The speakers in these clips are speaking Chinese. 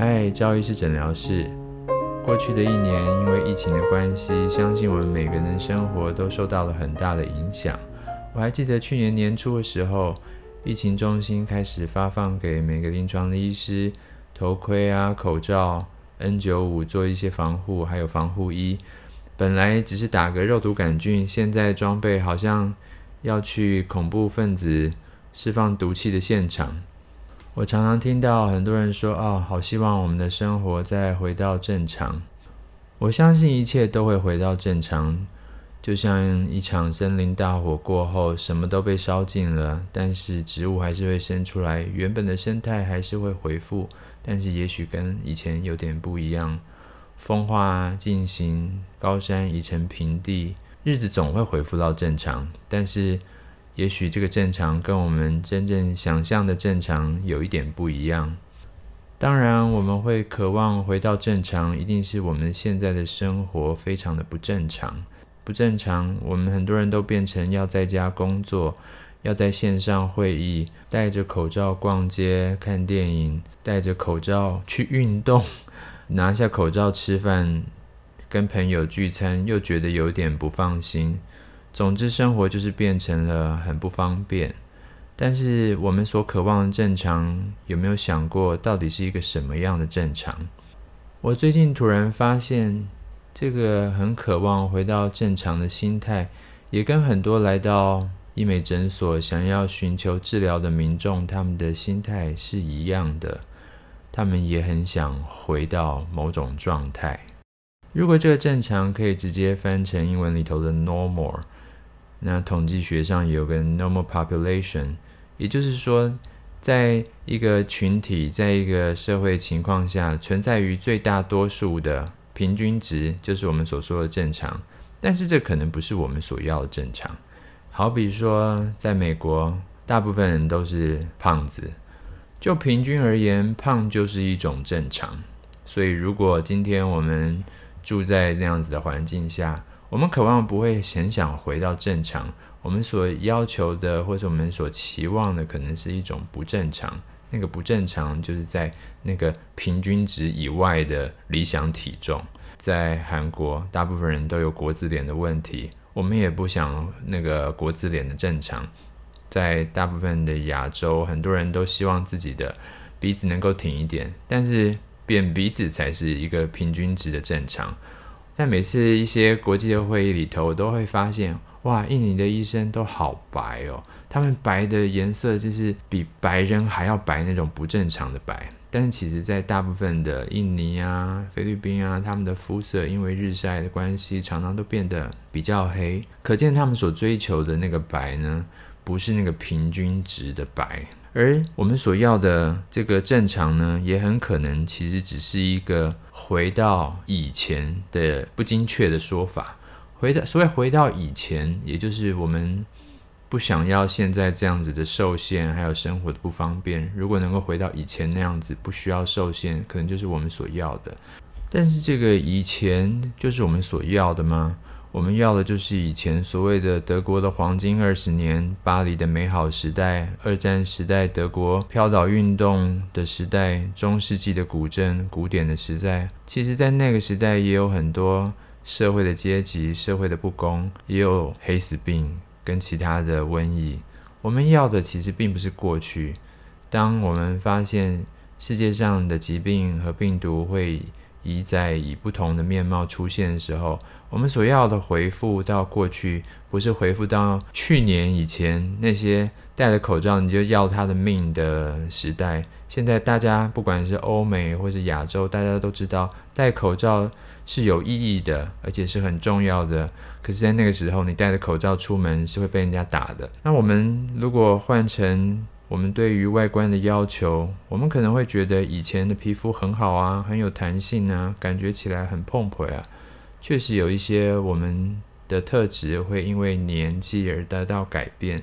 嗨，赵医师诊疗室。过去的一年，因为疫情的关系，相信我们每个人的生活都受到了很大的影响。我还记得去年年初的时候，疫情中心开始发放给每个临床的医师头盔啊、口罩、N95 做一些防护，还有防护衣。本来只是打个肉毒杆菌，现在装备好像要去恐怖分子释放毒气的现场。我常常听到很多人说：“哦，好希望我们的生活再回到正常。”我相信一切都会回到正常，就像一场森林大火过后，什么都被烧尽了，但是植物还是会生出来，原本的生态还是会恢复，但是也许跟以前有点不一样。风化进行，高山已成平地，日子总会恢复到正常。但是，也许这个正常跟我们真正想象的正常有一点不一样。当然，我们会渴望回到正常，一定是我们现在的生活非常的不正常。不正常，我们很多人都变成要在家工作，要在线上会议，戴着口罩逛街、看电影，戴着口罩去运动。拿下口罩吃饭，跟朋友聚餐又觉得有点不放心。总之，生活就是变成了很不方便。但是，我们所渴望的正常，有没有想过到底是一个什么样的正常？我最近突然发现，这个很渴望回到正常的心态，也跟很多来到医美诊所想要寻求治疗的民众，他们的心态是一样的。他们也很想回到某种状态。如果这个正常可以直接翻成英文里头的 normal，那统计学上有个 normal population，也就是说，在一个群体，在一个社会情况下，存在于最大多数的平均值，就是我们所说的正常。但是这可能不是我们所要的正常。好比说，在美国，大部分人都是胖子。就平均而言，胖就是一种正常。所以，如果今天我们住在那样子的环境下，我们渴望不会很想回到正常。我们所要求的，或者我们所期望的，可能是一种不正常。那个不正常，就是在那个平均值以外的理想体重。在韩国，大部分人都有国字脸的问题，我们也不想那个国字脸的正常。在大部分的亚洲，很多人都希望自己的鼻子能够挺一点，但是扁鼻子才是一个平均值的正常。在每次一些国际的会议里头，我都会发现，哇，印尼的医生都好白哦，他们白的颜色就是比白人还要白那种不正常的白。但其实，在大部分的印尼啊、菲律宾啊，他们的肤色因为日晒的关系，常常都变得比较黑，可见他们所追求的那个白呢，不是那个平均值的白，而我们所要的这个正常呢，也很可能其实只是一个回到以前的不精确的说法。回到所谓回到以前，也就是我们不想要现在这样子的受限，还有生活的不方便。如果能够回到以前那样子，不需要受限，可能就是我们所要的。但是这个以前就是我们所要的吗？我们要的就是以前所谓的德国的黄金二十年，巴黎的美好时代，二战时代德国飘岛运动的时代，中世纪的古镇、古典的时代。其实，在那个时代也有很多社会的阶级、社会的不公，也有黑死病跟其他的瘟疫。我们要的其实并不是过去。当我们发现世界上的疾病和病毒会一再以不同的面貌出现的时候，我们所要的回复到过去，不是回复到去年以前那些戴了口罩你就要他的命的时代。现在大家不管是欧美或是亚洲，大家都知道戴口罩是有意义的，而且是很重要的。可是，在那个时候，你戴着口罩出门是会被人家打的。那我们如果换成，我们对于外观的要求，我们可能会觉得以前的皮肤很好啊，很有弹性啊，感觉起来很碰啊。确实有一些我们的特质会因为年纪而得到改变，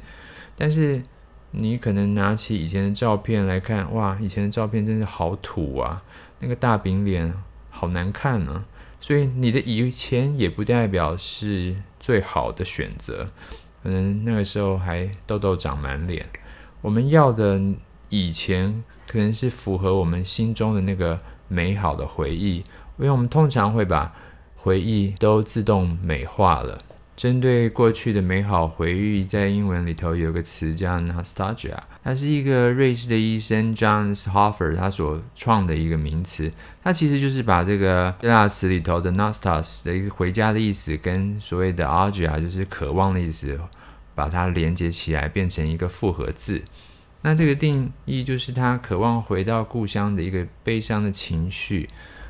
但是你可能拿起以前的照片来看，哇，以前的照片真是好土啊，那个大饼脸好难看啊。所以你的以前也不代表是最好的选择，可能那个时候还痘痘长满脸。我们要的以前可能是符合我们心中的那个美好的回忆，因为我们通常会把回忆都自动美化了。针对过去的美好回忆，在英文里头有个词叫 nostalgia，它是一个瑞士的医生 Johns Hoffer 他所创的一个名词。它其实就是把这个希腊词里头的 nostos 的一个回家的意思，跟所谓的 agia（ 就是渴望的意思，把它连接起来，变成一个复合字。那这个定义就是他渴望回到故乡的一个悲伤的情绪。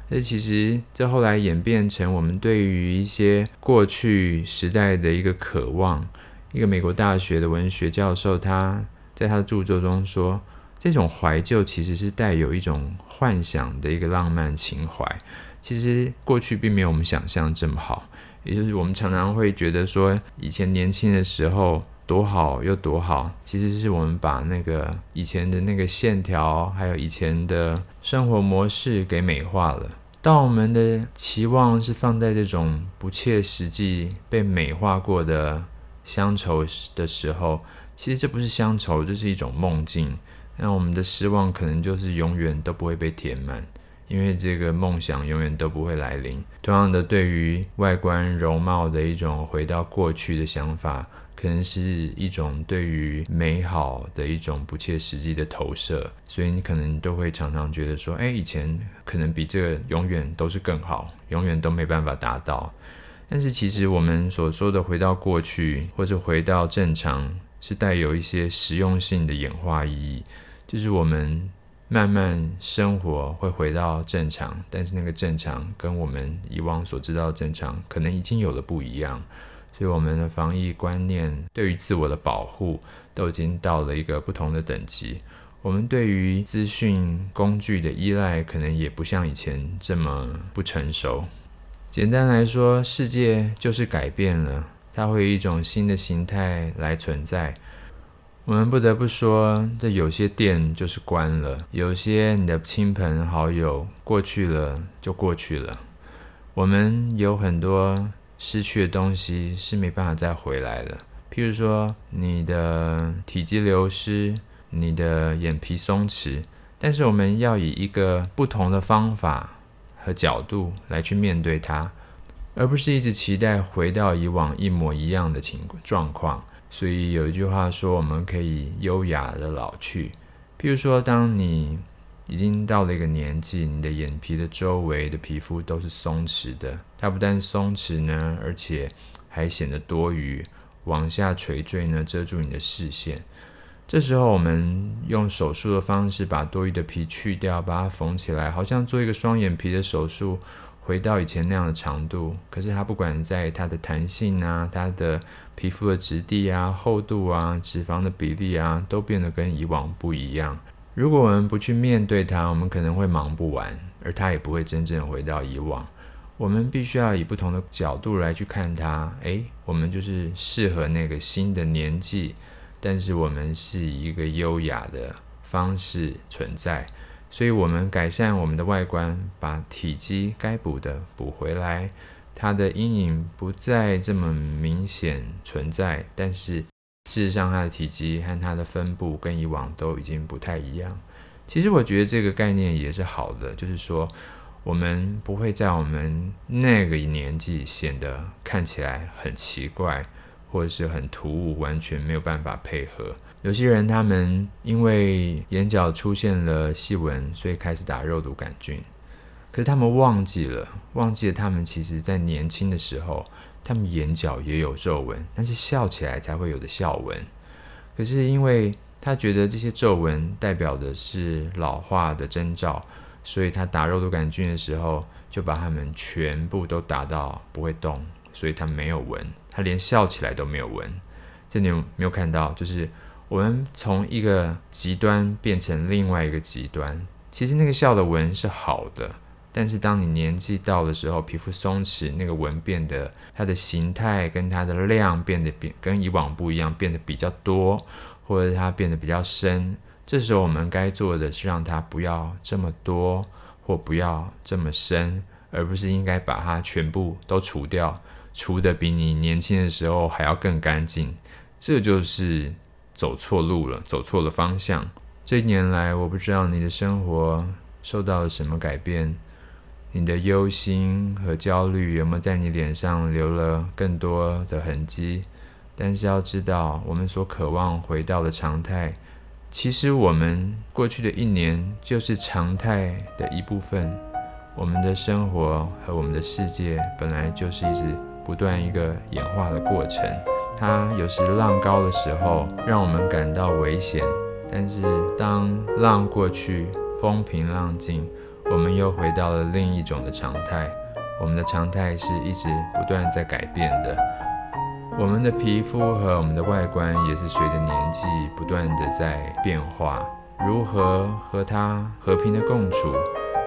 这其实，这后来演变成我们对于一些过去时代的一个渴望。一个美国大学的文学教授，他在他的著作中说，这种怀旧其实是带有一种幻想的一个浪漫情怀。其实过去并没有我们想象这么好，也就是我们常常会觉得说，以前年轻的时候多好又多好，其实是我们把那个以前的那个线条，还有以前的生活模式给美化了。当我们的期望是放在这种不切实际、被美化过的乡愁的时候，其实这不是乡愁，这是一种梦境。那我们的失望可能就是永远都不会被填满。因为这个梦想永远都不会来临。同样的，对于外观容貌的一种回到过去的想法，可能是一种对于美好的一种不切实际的投射。所以你可能都会常常觉得说，哎，以前可能比这个永远都是更好，永远都没办法达到。但是其实我们所说的回到过去，或者回到正常，是带有一些实用性的演化意义，就是我们。慢慢生活会回到正常，但是那个正常跟我们以往所知道的正常可能已经有了不一样，所以我们的防疫观念对于自我的保护都已经到了一个不同的等级。我们对于资讯工具的依赖可能也不像以前这么不成熟。简单来说，世界就是改变了，它会以一种新的形态来存在。我们不得不说，这有些店就是关了，有些你的亲朋好友过去了就过去了。我们有很多失去的东西是没办法再回来了，譬如说你的体积流失，你的眼皮松弛，但是我们要以一个不同的方法和角度来去面对它，而不是一直期待回到以往一模一样的情状况。所以有一句话说，我们可以优雅的老去。譬如说，当你已经到了一个年纪，你的眼皮的周围的皮肤都是松弛的，它不但松弛呢，而且还显得多余，往下垂坠呢，遮住你的视线。这时候，我们用手术的方式把多余的皮去掉，把它缝起来，好像做一个双眼皮的手术。回到以前那样的长度，可是它不管在它的弹性啊、它的皮肤的质地啊、厚度啊、脂肪的比例啊，都变得跟以往不一样。如果我们不去面对它，我们可能会忙不完，而它也不会真正回到以往。我们必须要以不同的角度来去看它。诶，我们就是适合那个新的年纪，但是我们是以一个优雅的方式存在。所以，我们改善我们的外观，把体积该补的补回来，它的阴影不再这么明显存在。但是，事实上，它的体积和它的分布跟以往都已经不太一样。其实，我觉得这个概念也是好的，就是说，我们不会在我们那个年纪显得看起来很奇怪。或者是很突兀，完全没有办法配合。有些人他们因为眼角出现了细纹，所以开始打肉毒杆菌。可是他们忘记了，忘记了他们其实在年轻的时候，他们眼角也有皱纹，但是笑起来才会有的笑纹。可是因为他觉得这些皱纹代表的是老化的征兆，所以他打肉毒杆菌的时候，就把他们全部都打到不会动，所以他没有纹。他连笑起来都没有纹，这你有没有看到？就是我们从一个极端变成另外一个极端。其实那个笑的纹是好的，但是当你年纪到的时候，皮肤松弛，那个纹变得它的形态跟它的量变得变跟以往不一样，变得比较多，或者它变得比较深。这时候我们该做的是让它不要这么多，或不要这么深，而不是应该把它全部都除掉。除得比你年轻的时候还要更干净，这就是走错路了，走错了方向。这一年来，我不知道你的生活受到了什么改变？你的忧心和焦虑有没有在你脸上留了更多的痕迹？但是要知道，我们所渴望回到的常态，其实我们过去的一年就是常态的一部分。我们的生活和我们的世界本来就是一直不断一个演化的过程。它有时浪高的时候，让我们感到危险；但是当浪过去，风平浪静，我们又回到了另一种的常态。我们的常态是一直不断在改变的。我们的皮肤和我们的外观也是随着年纪不断的在变化。如何和它和平的共处，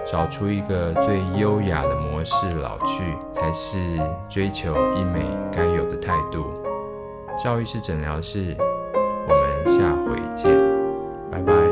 找出一个最优雅的模式老去，才是追求医美该有的态度。赵医师诊疗室，我们下回见，拜拜。